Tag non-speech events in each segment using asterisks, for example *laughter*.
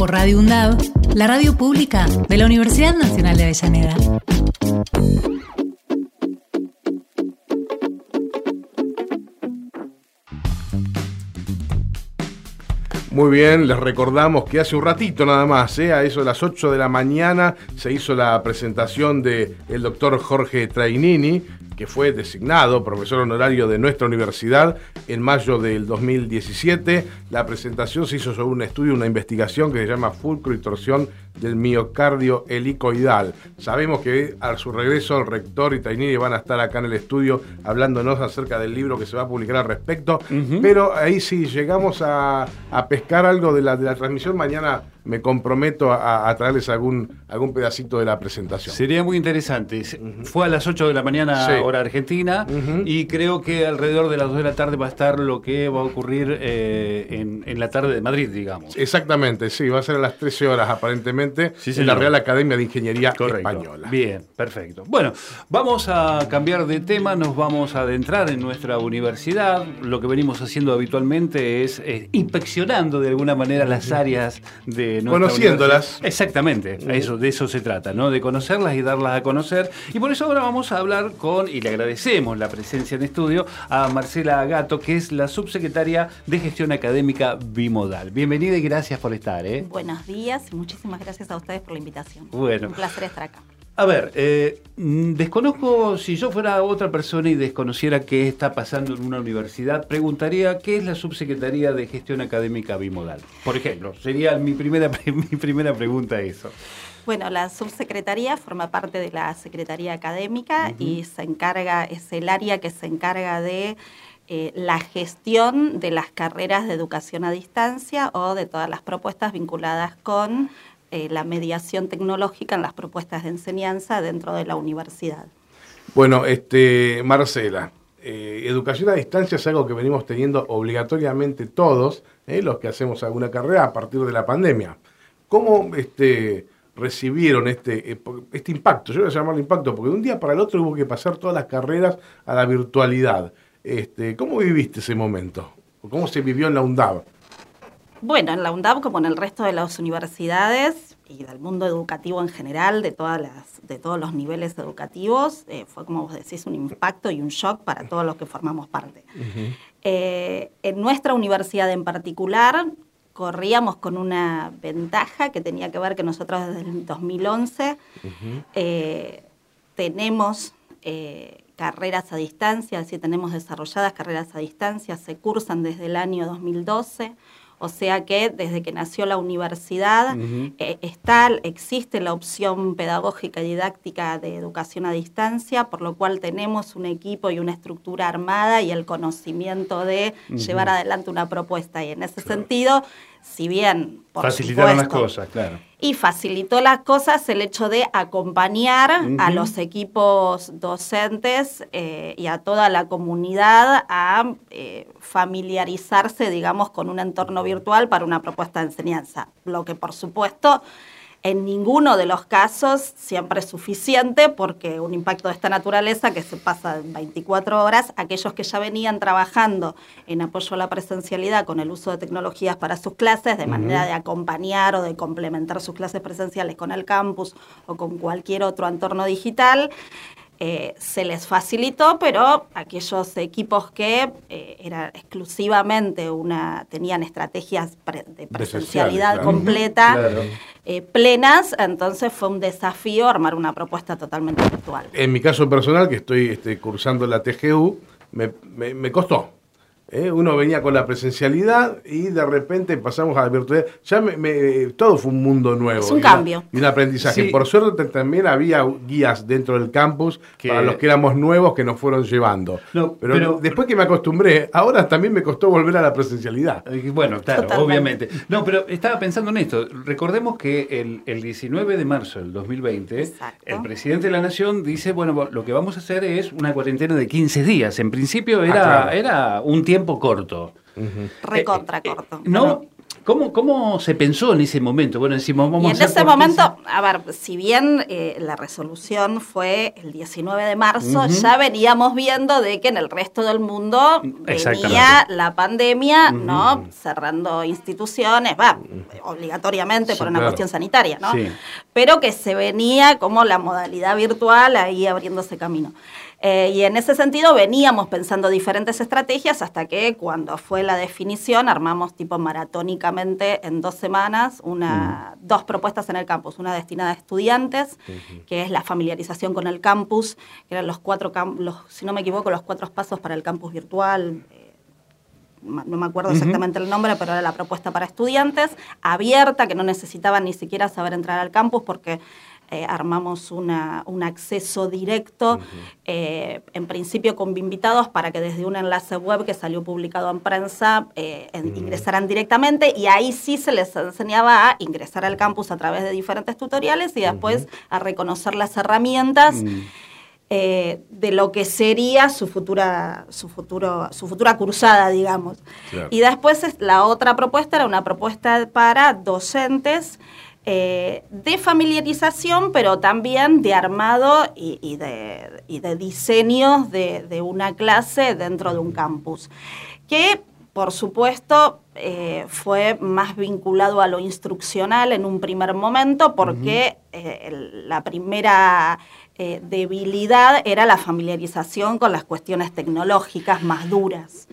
Por Radio UNDAV, la radio pública de la Universidad Nacional de Avellaneda. Muy bien, les recordamos que hace un ratito nada más, ¿eh? a eso de las 8 de la mañana, se hizo la presentación del el doctor Jorge Trainini, que fue designado profesor honorario de nuestra universidad en mayo del 2017. La presentación se hizo sobre un estudio, una investigación que se llama Fulcro y torsión del miocardio helicoidal. Sabemos que a su regreso el rector y Trainini van a estar acá en el estudio hablándonos acerca del libro que se va a publicar al respecto, pero ahí sí llegamos a, a pescar algo de la, de la transmisión mañana me comprometo a, a traerles algún, algún pedacito de la presentación. Sería muy interesante. Fue a las 8 de la mañana, Sí. hora argentina, y creo que alrededor de las 2 de la tarde va a estar lo que va a ocurrir eh, en, en la tarde de Madrid, digamos. Exactamente, sí, va a ser a las 13 horas aparentemente Sí, en la. Real Academia de Ingeniería Correcto. Española. Bien, perfecto. Bueno, vamos a cambiar de tema, nos vamos a adentrar en nuestra universidad. Lo que venimos haciendo habitualmente es eh, inspeccionando de alguna manera las áreas de nuestra Conociéndolas. Exactamente, a eso, de eso se trata, ¿no? De conocerlas y darlas a conocer. Y por eso ahora vamos a hablar con, y le agradecemos la presencia en estudio, a Marcela Gato, que es la subsecretaria de Gestión Académica Bimodal. Bienvenida y gracias por estar, ¿eh? Buenos días y muchísimas gracias a ustedes por la invitación. Bueno. Un placer estar acá. A ver, eh, mm, desconozco, si yo fuera otra persona y desconociera qué está pasando en una universidad, preguntaría qué es la Subsecretaría de Gestión Académica Bimodal. Por ejemplo, sería mi primera, *laughs* mi primera pregunta eso. Bueno, la subsecretaría forma parte de la Secretaría Académica y se encarga, es el área que se encarga de eh, la gestión de las carreras de educación a distancia o de todas las propuestas vinculadas con eh, la mediación tecnológica en las propuestas de enseñanza dentro de la universidad. Bueno, este, Marcela, eh, educación a distancia es algo que venimos teniendo obligatoriamente todos, eh, los que hacemos alguna carrera a partir de la pandemia. ¿Cómo este, recibieron este, este impacto? Yo voy a llamarlo impacto porque de un día para el otro hubo que pasar todas las carreras a la virtualidad. Este, ¿Cómo viviste ese momento? ¿O ¿Cómo se vivió en la UNDAV? Bueno, en la UNDAV, como en el resto de las universidades y del mundo educativo en general, de, todas las, de todos los niveles educativos, eh, fue, como vos decís, un impacto y un shock para todos los que formamos parte. Eh, en nuestra universidad en particular, corríamos con una ventaja que tenía que ver que nosotros desde el 2011 eh, tenemos eh, carreras a distancia, es decir, tenemos desarrolladas carreras a distancia, se cursan desde el año 2012. O sea que desde que nació la universidad eh, está, existe la opción pedagógica y didáctica de educación a distancia, por lo cual tenemos un equipo y una estructura armada y el conocimiento de llevar adelante una propuesta. Y en ese sentido, si bien... por Facilitaron las cosas, claro. Y facilitó las cosas el hecho de acompañar a los equipos docentes eh, y a toda la comunidad a eh, familiarizarse, digamos, con un entorno virtual para una propuesta de enseñanza. Lo que, por supuesto, en ninguno de los casos siempre es suficiente porque un impacto de esta naturaleza que se pasa en 24 horas, aquellos que ya venían trabajando en apoyo a la presencialidad con el uso de tecnologías para sus clases, de manera de acompañar o de complementar sus clases presenciales con el campus o con cualquier otro entorno digital, eh, se les facilitó, pero aquellos equipos que eh, era exclusivamente una, tenían estrategias pre- de presencialidad claro. completa, Claro. eh, plenas, entonces fue un desafío armar una propuesta totalmente virtual. En mi caso personal, que estoy este, cursando la TGU, me, me- me costó. ¿Eh? Uno venía con la presencialidad y de repente pasamos a la virtualidad. Ya me, todo fue un mundo nuevo. Es un cambio. y un aprendizaje. Por suerte también había guías dentro del campus para los que éramos nuevos que nos fueron llevando. pero, después que me acostumbré, ahora también me costó volver a la presencialidad. Eh, bueno, claro, obviamente. No, pero estaba pensando en esto. Recordemos que el, el 19 de marzo del 2020, el presidente de la Nación dice, bueno, lo que vamos a hacer es una cuarentena de 15 días. En principio era, ah, era un tiempo corto. Recontra eh, eh, corto. no, ¿Cómo, ¿Cómo se pensó en ese momento? Bueno, decimos, vamos y en ese momento, a ver, si bien eh, la resolución fue el 19 de marzo, ya veníamos viendo de que en el resto del mundo venía la pandemia, ¿no? Cerrando instituciones, va, obligatoriamente por una cuestión sanitaria, ¿no? Pero que se venía como la modalidad virtual ahí abriéndose camino. Eh, y en ese sentido veníamos pensando diferentes estrategias hasta que cuando fue la definición armamos tipo maratónicamente en dos semanas una, mm. dos propuestas en el campus, una destinada a estudiantes, que es la familiarización con el campus, que eran los cuatro, los, si no me equivoco, los cuatro pasos para el campus virtual. Eh, no me acuerdo exactamente el nombre, pero era la propuesta para estudiantes, abierta, que no necesitaban ni siquiera saber entrar al campus porque eh, armamos una, un acceso directo, eh, en principio con invitados para que desde un enlace web que salió publicado en prensa eh, ingresaran directamente y ahí sí se les enseñaba a ingresar al campus a través de diferentes tutoriales y después a reconocer las herramientas. Mm. de lo que sería su futura, su futuro, su futura cursada, digamos. Y después la otra propuesta era una propuesta para docentes eh, de familiarización, pero también de armado y, de, y de, diseños de, una clase dentro de un campus, que por supuesto eh, fue más vinculado a lo instruccional en un primer momento, porque eh, la primera debilidad era la familiarización con las cuestiones tecnológicas más duras.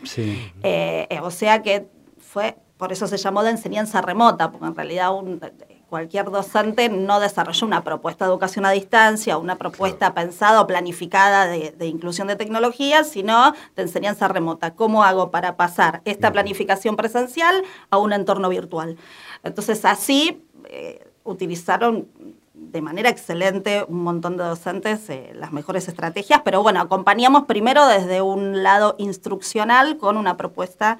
o sea que fue, por eso se llamó de enseñanza remota, porque en realidad un, cualquier docente no desarrolla una propuesta de educación a distancia, una propuesta pensada o planificada de, inclusión de tecnología, sino de enseñanza remota. ¿Cómo hago para pasar esta planificación presencial a un entorno virtual? Entonces, así eh, utilizaron de manera excelente un montón de docentes eh, las mejores estrategias, pero bueno, acompañamos primero desde un lado instruccional con una propuesta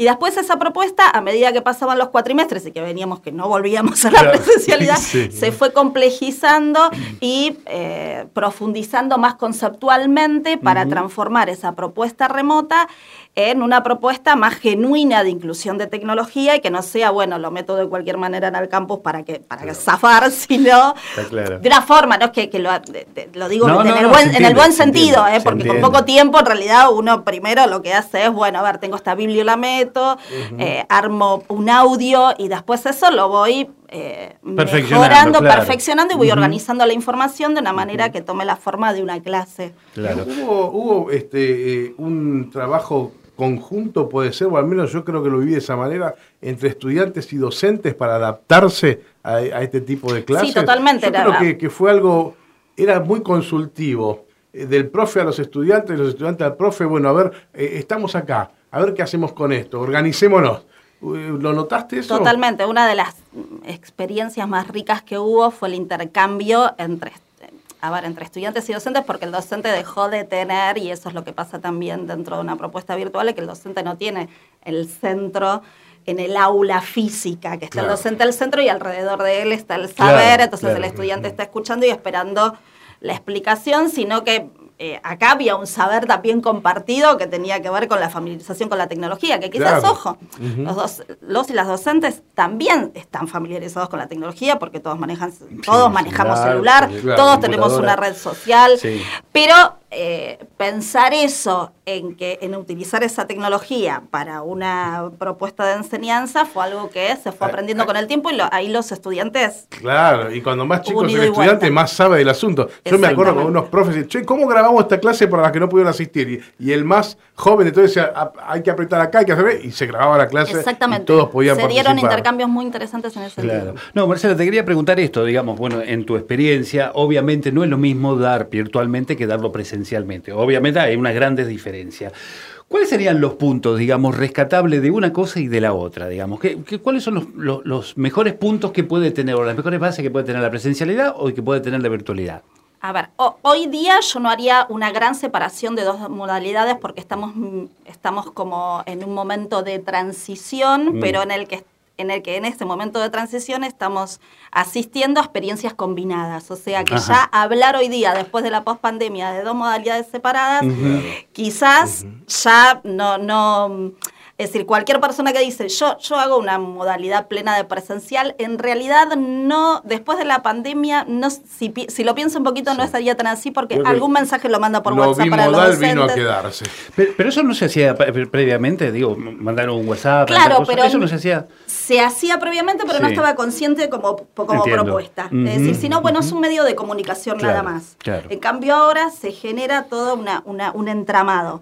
y después esa propuesta, a medida que pasaban los cuatrimestres y que veníamos que no volvíamos a la presencialidad, *laughs* se fue complejizando y eh, profundizando más conceptualmente para transformar esa propuesta remota en una propuesta más genuina de inclusión de tecnología y que no sea, bueno, lo meto de cualquier manera en el campus para que para zafar, *laughs* sino de una forma, no es que, lo, digo en, el buen, en, el buen, sentido, eh, porque con poco tiempo en realidad uno primero lo que hace es, bueno, a ver, tengo esta eh, armo un audio y después eso lo voy eh, mejorando, perfeccionando y voy organizando la información de una manera que tome la forma de una clase. Hubo, hubo este, un trabajo conjunto puede ser, o al menos yo creo que lo viví de esa manera, entre estudiantes y docentes para adaptarse a, este tipo de clases. Sí, totalmente. Yo creo que, fue algo, era muy consultivo, eh, del profe a los estudiantes, de los estudiantes al profe, bueno, a ver, eh, estamos acá, a ver qué hacemos con esto, organicémonos. ¿Lo notaste eso? Totalmente. Una de las experiencias más ricas que hubo fue el intercambio entre a ver, entre estudiantes y docentes, porque el docente dejó de tener, y eso es lo que pasa también dentro de una propuesta virtual, es que el docente no tiene el centro en el aula física, que está el docente al centro y alrededor de él está el saber, entonces el estudiante está escuchando y esperando la explicación, sino que eh, acá había un saber también compartido que tenía que ver con la familiarización con la tecnología, que quizás, ojo, los, dos, los y las docentes también están familiarizados con la tecnología porque todos manejan, todos manejamos celular, todos tenemos una red social, pero eh, pensar eso en que en utilizar esa tecnología para una propuesta de enseñanza fue algo que se fue aprendiendo con el tiempo y ahí los estudiantes claro y cuando más chicos el estudiante más sabe del asunto. Yo me acuerdo con unos profes che cómo grabamos esta clase para las que no pudieron asistir y, el más joven entonces decía ah, hay que apretar acá hay que hacer y se grababa la clase exactamente. y todos podían se dieron intercambios muy interesantes en ese claro. sentido. No Marcela te quería preguntar esto digamos bueno en tu experiencia obviamente no es lo mismo dar virtualmente que darlo Obviamente hay unas grandes diferencias. ¿Cuáles serían los puntos, digamos, rescatables de una cosa y de la otra, digamos? ¿Qué, cuáles son los, mejores puntos que puede tener, o las mejores bases que puede tener la presencialidad o que puede tener la virtualidad? A ver, hoy día yo no haría una gran separación de dos modalidades porque estamos, estamos como en un momento de transición, mm. pero en el que en el que en este momento de transición estamos asistiendo a experiencias combinadas. O sea que ya hablar hoy día, después de la pospandemia, de dos modalidades separadas, quizás ya no, no es decir, cualquier persona que dice, yo, yo hago una modalidad plena de presencial, en realidad no, después de la pandemia, no, si, si lo pienso un poquito, no estaría tan así porque algún mensaje lo manda por WhatsApp para los docentes. vino a quedarse. Pero, eso no se hacía previamente, digo, mandar un WhatsApp. Claro, pero eso no se hacía. Se hacía previamente, pero no estaba consciente como, como propuesta. Es decir, si no, bueno, es un medio de comunicación nada más. En cambio ahora se genera todo una, una, un entramado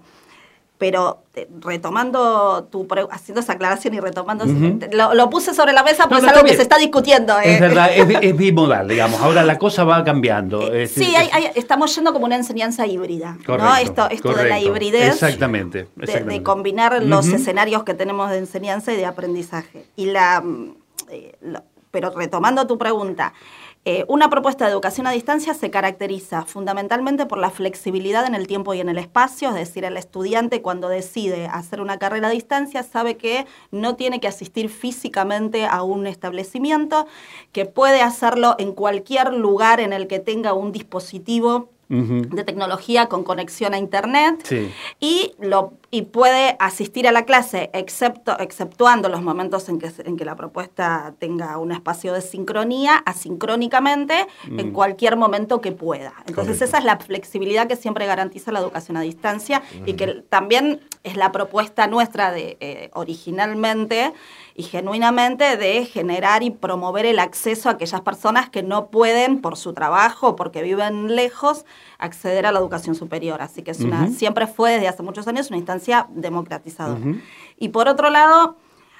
pero eh, retomando tu haciendo esa aclaración y retomando lo, puse sobre la mesa porque es algo que se está discutiendo es eh. verdad *laughs* es, bimodal digamos. Ahora la cosa va cambiando. Eh, sí estamos yendo como una enseñanza híbrida ¿no? esto esto de la hibridez exactamente, De, combinar los escenarios que tenemos de enseñanza y de aprendizaje. Y la pero retomando tu pregunta eh, una propuesta de educación a distancia se caracteriza fundamentalmente por la flexibilidad en el tiempo y en el espacio, es decir, el estudiante cuando decide hacer una carrera a distancia sabe que no tiene que asistir físicamente a un establecimiento, que puede hacerlo en cualquier lugar en el que tenga un dispositivo de tecnología con conexión a internet y, lo, y puede asistir a la clase excepto, exceptuando los momentos en que, en que la propuesta tenga un espacio de sincronía, asincrónicamente, en mm. cualquier momento que pueda. Entonces esa es la flexibilidad que siempre garantiza la educación a distancia y que también es la propuesta nuestra de eh, originalmente y genuinamente de generar y promover el acceso a aquellas personas que no pueden por su trabajo o porque viven lejos acceder a la educación superior. Así que es una, siempre fue desde hace muchos años una instancia democratizadora. Y por otro lado,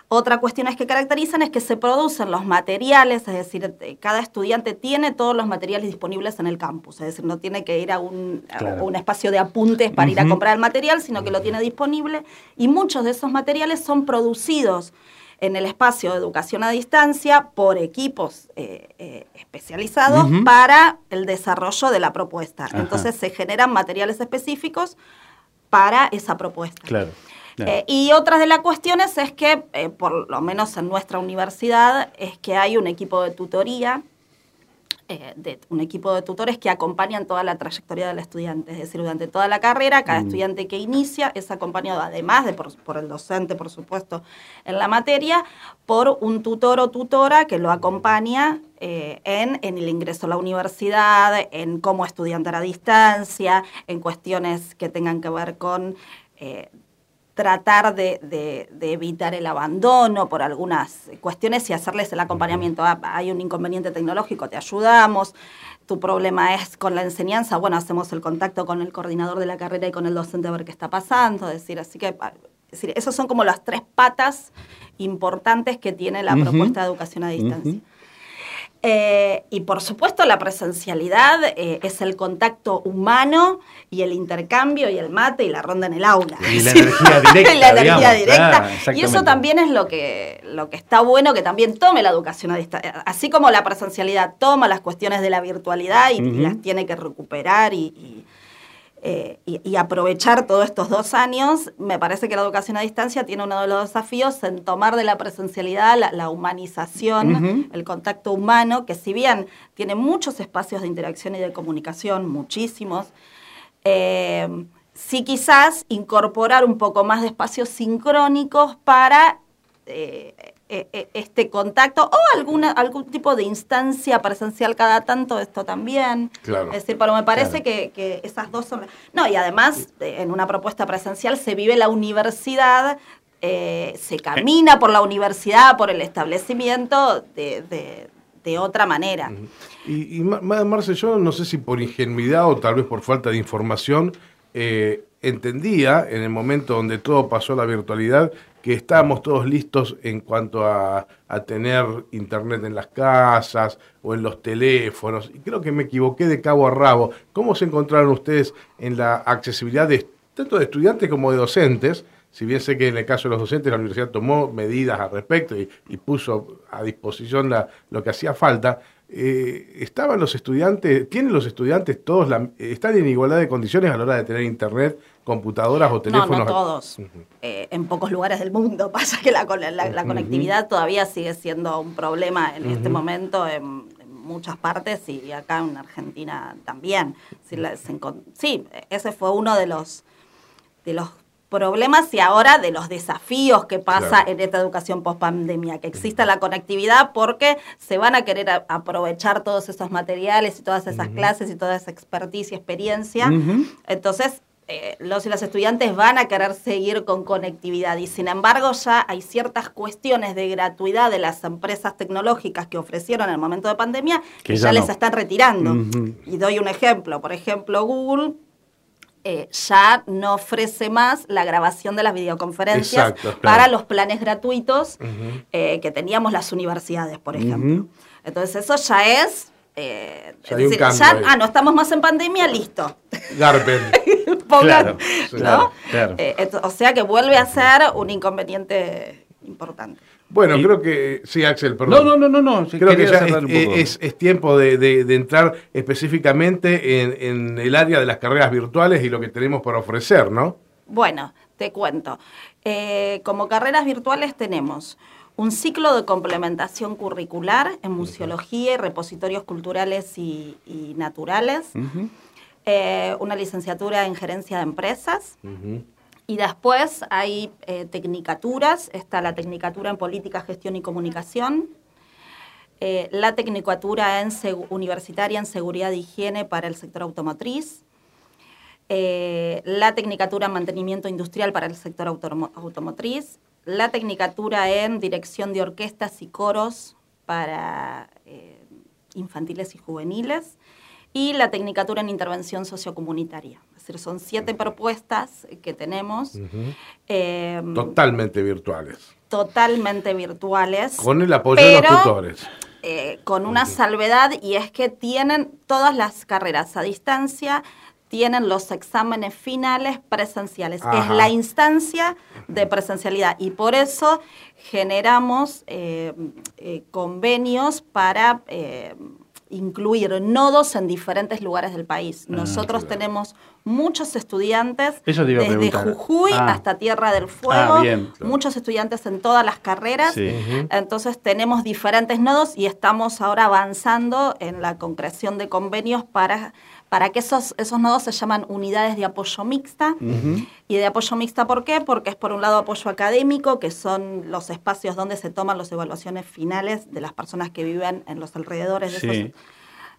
otra cuestión que caracterizan es que se producen los materiales, es decir, eh, cada estudiante tiene todos los materiales disponibles en el campus, es decir, no tiene que ir a un, un espacio de apuntes para ir a comprar el material, sino que lo tiene disponible y muchos de esos materiales son producidos en el espacio de educación a distancia por equipos eh, eh, especializados para el desarrollo de la propuesta. Entonces se generan materiales específicos para esa propuesta. Claro. Eh, y otra de las cuestiones es que, por lo menos en nuestra universidad, es que hay un equipo de tutoría eh, de un equipo de tutores que acompañan toda la trayectoria del estudiante, es decir, durante toda la carrera, cada mm. estudiante que inicia es acompañado, además de por, el docente, por supuesto, en la materia, por un tutor o tutora que lo acompaña eh, en, en, el ingreso a la universidad, en cómo estudiante a distancia, en cuestiones que tengan que ver con... Eh, tratar de, evitar el abandono por algunas cuestiones y hacerles el acompañamiento. Ah, hay un inconveniente tecnológico, te ayudamos. Tu problema es con la enseñanza, bueno, hacemos el contacto con el coordinador de la carrera y con el docente a ver qué está pasando. Es decir, así que, decir, esos son como las tres patas importantes que tiene la propuesta de educación a distancia. Eh, y por supuesto la presencialidad eh, es el contacto humano y el intercambio y el mate y la ronda en el aula. Y la *laughs* energía directa. *laughs* y la energía directa. y eso también es lo que, lo que está bueno que también tome la educación a distancia. Así como la presencialidad toma las cuestiones de la virtualidad y, las tiene que recuperar y eh, y, aprovechar todos estos dos años, me parece que la educación a distancia tiene uno de los desafíos en tomar de la presencialidad la, humanización, el contacto humano, que si bien tiene muchos espacios de interacción y de comunicación, muchísimos, eh, sí quizás incorporar un poco más de espacios sincrónicos para eh, este contacto o alguna, algún tipo de instancia presencial cada tanto, esto también. Claro. Es decir, pero me parece que, esas dos son... No, y además en una propuesta presencial se vive la universidad, se camina por la universidad, por el establecimiento de, otra manera. Y, y Marce, yo no sé si por ingenuidad o tal vez por falta de información, entendía en el momento donde todo pasó a la virtualidad que estábamos todos listos en cuanto a, tener internet en las casas o en los teléfonos. Y creo que me equivoqué de cabo a rabo. ¿Cómo se encontraron ustedes en la accesibilidad de tanto de estudiantes como de docentes, si bien sé que en el caso de los docentes la universidad tomó medidas al respecto y, puso a disposición lo que hacía falta, eh, estaban los estudiantes, tienen los estudiantes todos, están en igualdad de condiciones a la hora de tener internet, computadoras o teléfonos. No, no todos. Eh, en pocos lugares del mundo *laughs* pasa que la, conectividad todavía sigue siendo un problema en este momento en, muchas partes y acá en Argentina también. Sí, ese fue uno de los de los problemas y ahora de los desafíos que pasa en esta educación post pandemia, que exista la conectividad porque se van a querer aprovechar todos esos materiales y todas esas clases y toda esa expertise y experiencia. Entonces, eh, los y las estudiantes van a querer seguir con conectividad y sin embargo ya hay ciertas cuestiones de gratuidad de las empresas tecnológicas que ofrecieron en el momento de pandemia que ya, les están retirando. Y doy un ejemplo, por ejemplo, Google eh, ya no ofrece más la grabación de las videoconferencias para los planes gratuitos eh, que teníamos las universidades, por ejemplo. Entonces eso ya es... Eh, ah, no estamos más en pandemia, listo. Garpen. *laughs* claro, o sea que vuelve a ser un inconveniente importante. Bueno, creo que. Sí, Axel, perdón. No, no, no, no. creo que ya es, es, tiempo de, entrar específicamente en, el área de las carreras virtuales y lo que tenemos para ofrecer, ¿no? Bueno, te cuento. Eh, como carreras virtuales tenemos un ciclo de complementación curricular en museología y repositorios culturales y, naturales, eh, una licenciatura en gerencia de empresas. Y después hay eh, tecnicaturas, está la tecnicatura en política, gestión y comunicación, eh, la tecnicatura en universitaria en seguridad e higiene para el sector automotriz, eh, la tecnicatura en mantenimiento industrial para el sector automotriz, la tecnicatura en dirección de orquestas y coros para infantiles y juveniles. Y la tecnicatura en intervención sociocomunitaria decir, son siete propuestas que tenemos. Em, totalmente virtuales. Totalmente virtuales. Con el apoyo de los tutores. Eh, con una salvedad y es que tienen todas las carreras a distancia, tienen los exámenes finales presenciales. Es la instancia de presencialidad y por eso generamos eh, eh, convenios para incluir nodos en diferentes lugares del país. Ah, Nosotros tenemos muchos estudiantes desde Jujuy ah. hasta Tierra del Fuego, ah, muchos estudiantes en todas las carreras. Entonces tenemos diferentes nodos y estamos ahora avanzando en la concreción de convenios para para que esos, esos nodos se llaman unidades de apoyo mixta. ¿Y de apoyo mixta por qué? Porque es por un lado apoyo académico, que son los espacios donde se toman las evaluaciones finales de las personas que viven en los alrededores de, esos,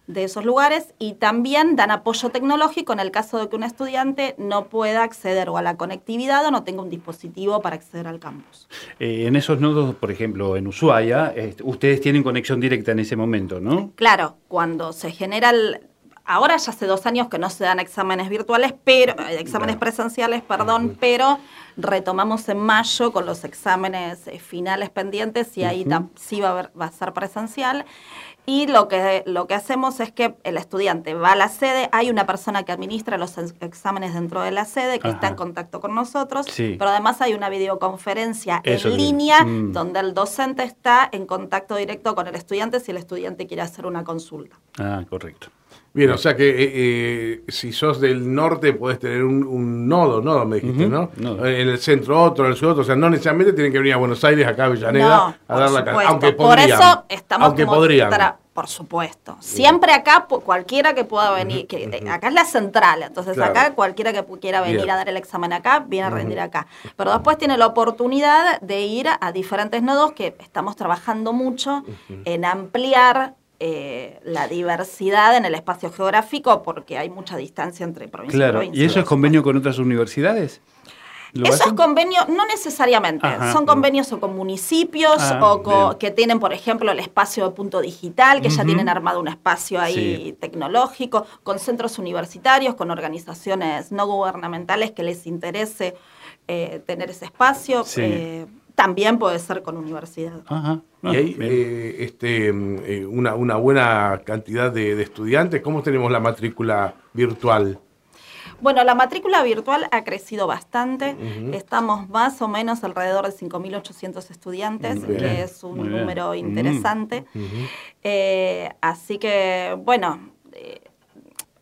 de esos lugares, y también dan apoyo tecnológico en el caso de que un estudiante no pueda acceder o a la conectividad o no tenga un dispositivo para acceder al campus. Eh, en esos nodos, por ejemplo, en Ushuaia, ustedes tienen conexión directa en ese momento, ¿no? Claro, cuando se genera el, ahora ya hace dos años que no se dan exámenes virtuales, pero eh, exámenes presenciales, perdón, pero retomamos en mayo con los exámenes eh, finales pendientes y ahí sí va a, va a ser presencial. Y lo que, lo que hacemos es que el estudiante va a la sede, hay una persona que administra los exámenes dentro de la sede, que está en contacto con nosotros, pero además hay una videoconferencia en línea mm. donde el docente está en contacto directo con el estudiante si el estudiante quiere hacer una consulta. Ah, correcto. Bien, o sea que eh, eh, si sos del norte puedes tener un, nodo, ¿no? Me dijiste, ¿no? En el centro otro, en el sur otro. O sea, no necesariamente tienen que venir a Buenos Aires, acá a Avellaneda, a dar la cara. Aunque podrían. Por eso estamos aunque podrían. por supuesto. Siempre acá, cualquiera que pueda venir, que, eh, acá es la central, entonces acá cualquiera que quiera venir a dar el examen acá, viene a rendir acá. Pero después tiene la oportunidad de ir a diferentes nodos que estamos trabajando mucho en ampliar eh, la diversidad en el espacio geográfico porque hay mucha distancia entre provincias claro. y provincias. ¿Y eso es convenio con otras universidades? Esos convenios, no necesariamente, son convenios o con municipios ah, o que tienen, por ejemplo, el espacio de punto digital, que ya tienen armado un espacio ahí tecnológico, con centros universitarios, con organizaciones no gubernamentales que les interese eh, tener ese espacio. Eh, también puede ser con universidad. y hay eh, este, eh, una, buena cantidad de, estudiantes. ¿Cómo tenemos la matrícula virtual? Bueno, la matrícula virtual ha crecido bastante. Estamos más o menos alrededor de 5.800 estudiantes, que es un número interesante. Eh, así que, bueno, eh,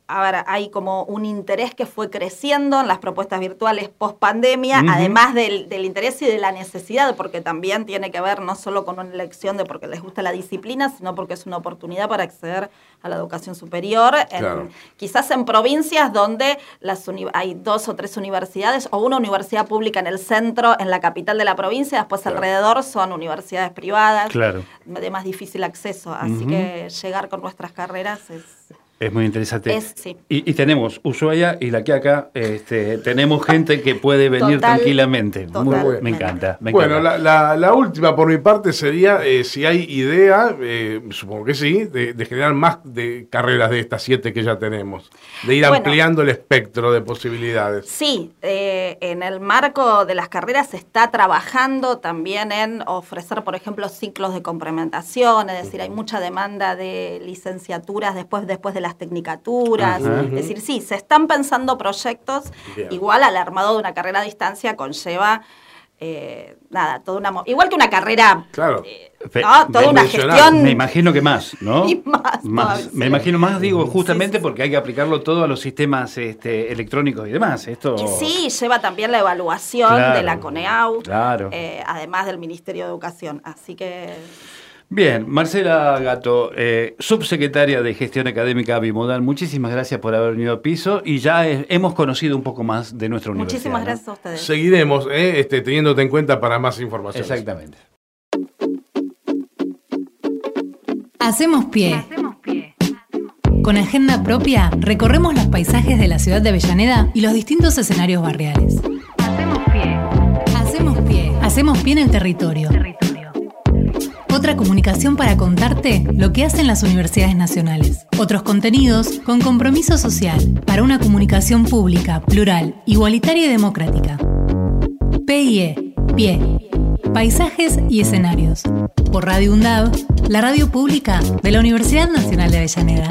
ahora hay como un interés que fue creciendo en las propuestas virtuales post pandemia, además del, interés y de la necesidad, porque también tiene que ver no solo con una elección de porque les gusta la disciplina, sino porque es una oportunidad para acceder a la educación superior, quizás en provincias donde las hay dos o tres universidades o una universidad pública en el centro, en la capital de la provincia, después alrededor son universidades privadas de más difícil acceso, así que llegar con nuestras carreras es es muy interesante. y, tenemos Ushuaia y La Quiaca, este, tenemos gente que puede venir tranquilamente. me encanta. bueno, La, última por mi parte sería eh, si hay idea, eh, supongo que sí, de, generar más de carreras de estas siete que ya tenemos, de ir ampliando el espectro de posibilidades. Sí, eh, en el marco de las carreras se está trabajando también en ofrecer, por ejemplo, ciclos de complementación, es decir, hay mucha demanda de licenciaturas después, después de la las tecnicaturas. Es decir, sí, se están pensando proyectos. Igual al armado de una carrera a distancia conlleva. Eh, nada, toda una. Igual que una carrera. Claro. Eh, toda una gestión. Me imagino que más, ¿no? *laughs* Y más. Me imagino más, digo, justamente porque hay que aplicarlo todo a los sistemas este, electrónicos y demás. Esto... sí, lleva también la evaluación de la CONEAU. Claro. Eh, además del Ministerio de Educación. Así que. Bien, Marcela Gato, eh, subsecretaria de Gestión Académica Bimodal, muchísimas gracias por haber venido a piso y ya hemos conocido un poco más de nuestra universidad. Muchísimas gracias a ustedes. Seguiremos eh, este, teniéndote en cuenta para más información. Exactamente. Hacemos pie. Hacemos pie. Con agenda propia, recorremos los paisajes de la ciudad de Avellaneda y los distintos escenarios barriales. Hacemos pie. Hacemos pie. Hacemos pie en el territorio comunicación para contarte lo que hacen las universidades nacionales. Otros contenidos con compromiso social para una comunicación pública, plural, igualitaria y democrática. PIE, PIE, Paisajes y Escenarios. Por Radio UNDAV, la radio pública de la Universidad Nacional de Avellaneda.